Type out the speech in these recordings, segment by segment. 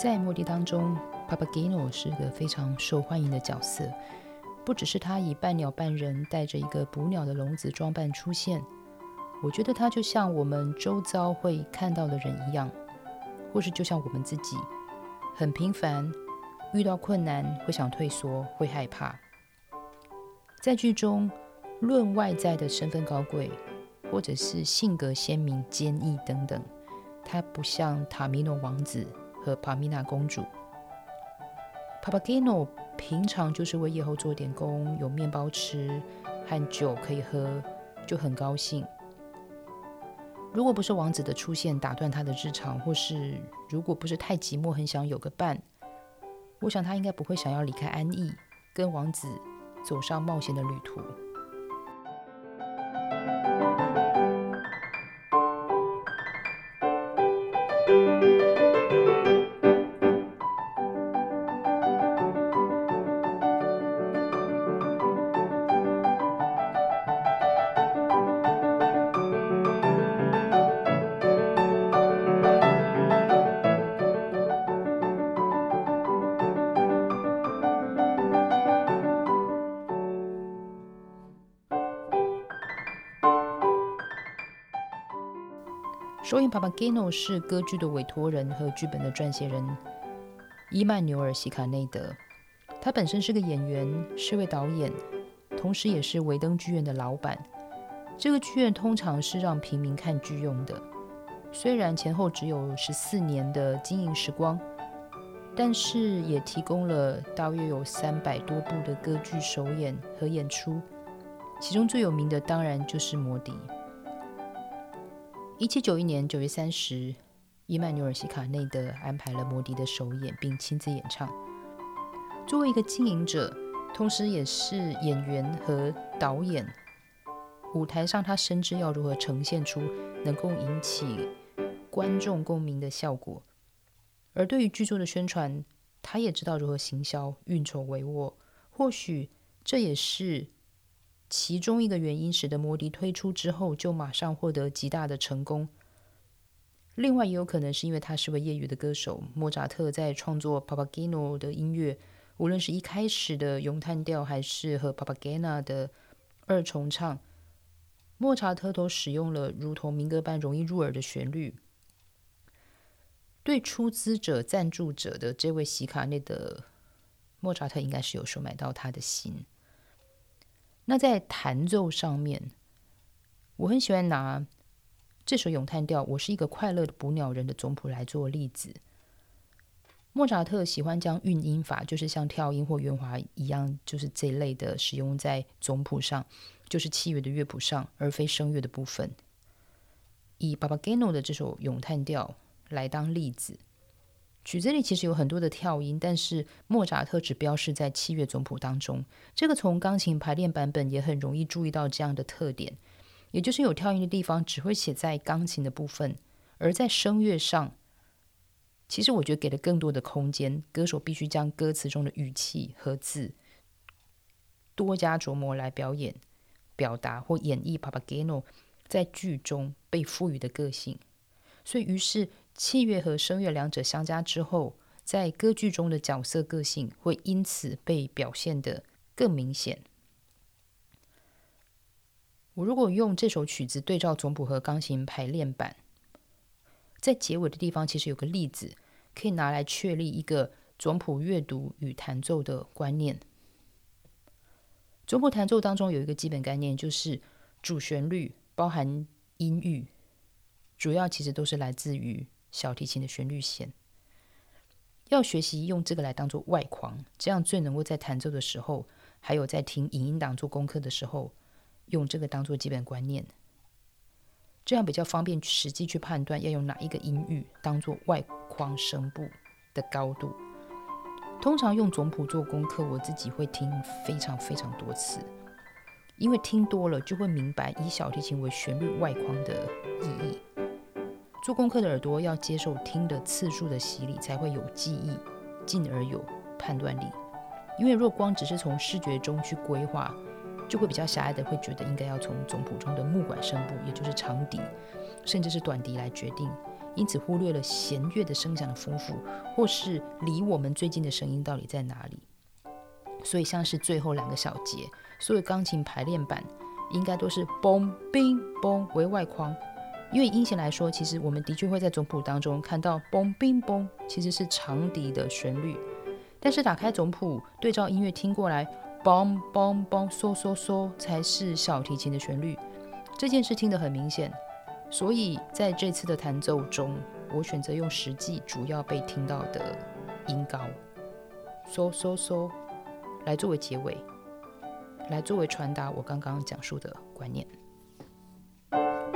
在莫迪当中，Papageno 是个非常受欢迎的角色。不只是他以半鸟半人，带着一个捕鸟的笼子装扮出现，我觉得他就像我们周遭会看到的人一样，或是就像我们自己，很平凡，遇到困难会想退缩，会害怕。在剧中，论外在的身份高贵，或者是性格鲜明、坚毅等等，他不像塔米诺王子和帕米娜公主。帕帕基诺平常就是为夜后做点工，有面包吃和酒可以喝，就很高兴。如果不是王子的出现打断他的日常，或是如果不是太寂寞，很想有个伴，我想他应该不会想要离开安逸，跟王子走上冒险的旅途。首演《Papageno》是歌剧的委托人和剧本的撰写人伊曼纽尔·西卡内德。他本身是个演员，是位导演，同时也是维登剧院的老板。这个剧院通常是让平民看剧用的。虽然前后只有十四年的经营时光，但是也提供了大约有三百多部的歌剧首演和演出。其中最有名的当然就是《魔笛》。一七九一年九月三十，伊曼纽尔·西卡内德安排了《摩笛》的首演，并亲自演唱。作为一个经营者，同时也是演员和导演，舞台上他深知要如何呈现出能够引起观众共鸣的效果。而对于剧作的宣传，他也知道如何行销、运筹帷幄。或许这也是。其中一个原因使得摩迪推出之后就马上获得极大的成功。另外也有可能是因为他是位业余的歌手。莫扎特在创作《Papageno》的音乐，无论是一开始的咏叹调，还是和《Papagena》的二重唱，莫扎特都使用了如同民歌般容易入耳的旋律。对出资者、赞助者的这位席卡内的莫扎特，应该是有收买到他的心。那在弹奏上面，我很喜欢拿这首咏叹调《我是一个快乐的捕鸟人》的总谱来做例子。莫扎特喜欢将韵音法，就是像跳音或圆滑一样，就是这一类的使用在总谱上，就是器乐的乐谱上，而非声乐的部分。以 Papageno 的这首咏叹调来当例子。曲子里其实有很多的跳音，但是莫扎特只标示在器乐总谱当中。这个从钢琴排练版本也很容易注意到这样的特点，也就是有跳音的地方只会写在钢琴的部分，而在声乐上，其实我觉得给了更多的空间，歌手必须将歌词中的语气和字多加琢磨来表演、表达或演绎 Papageno 在剧中被赋予的个性。所以，于是。器乐和声乐两者相加之后，在歌剧中的角色个性会因此被表现得更明显。我如果用这首曲子对照总谱和钢琴排练版，在结尾的地方其实有个例子可以拿来确立一个总谱阅读与弹奏的观念。总谱弹奏当中有一个基本概念，就是主旋律包含音域，主要其实都是来自于。小提琴的旋律线，要学习用这个来当做外框，这样最能够在弹奏的时候，还有在听影音档做功课的时候，用这个当做基本观念，这样比较方便实际去判断要用哪一个音域当做外框声部的高度。通常用总谱做功课，我自己会听非常非常多次，因为听多了就会明白以小提琴为旋律外框的意义。做功课的耳朵要接受听的次数的洗礼，才会有记忆，进而有判断力。因为若光只是从视觉中去规划，就会比较狭隘的，会觉得应该要从总谱中的木管声部，也就是长笛，甚至是短笛来决定。因此忽略了弦乐的声响的丰富，或是离我们最近的声音到底在哪里。所以像是最后两个小节，所有钢琴排练版应该都是嘣冰嘣为外框，因为音弦来说，其实我们的确会在总谱当中看到嘣冰嘣，其实是长笛的旋律。但是打开总谱，对照音乐听过来，嘣嘣嘣，嗦嗦嗦，才是小提琴的旋律。这件事听得很明显，所以在这次的弹奏中，我选择用实际主要被听到的音高，嗦嗦嗦，来作为结尾，来作为传达我刚刚讲述的观念。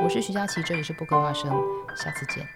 我是徐佳琪，这里是不跟花生，下次见。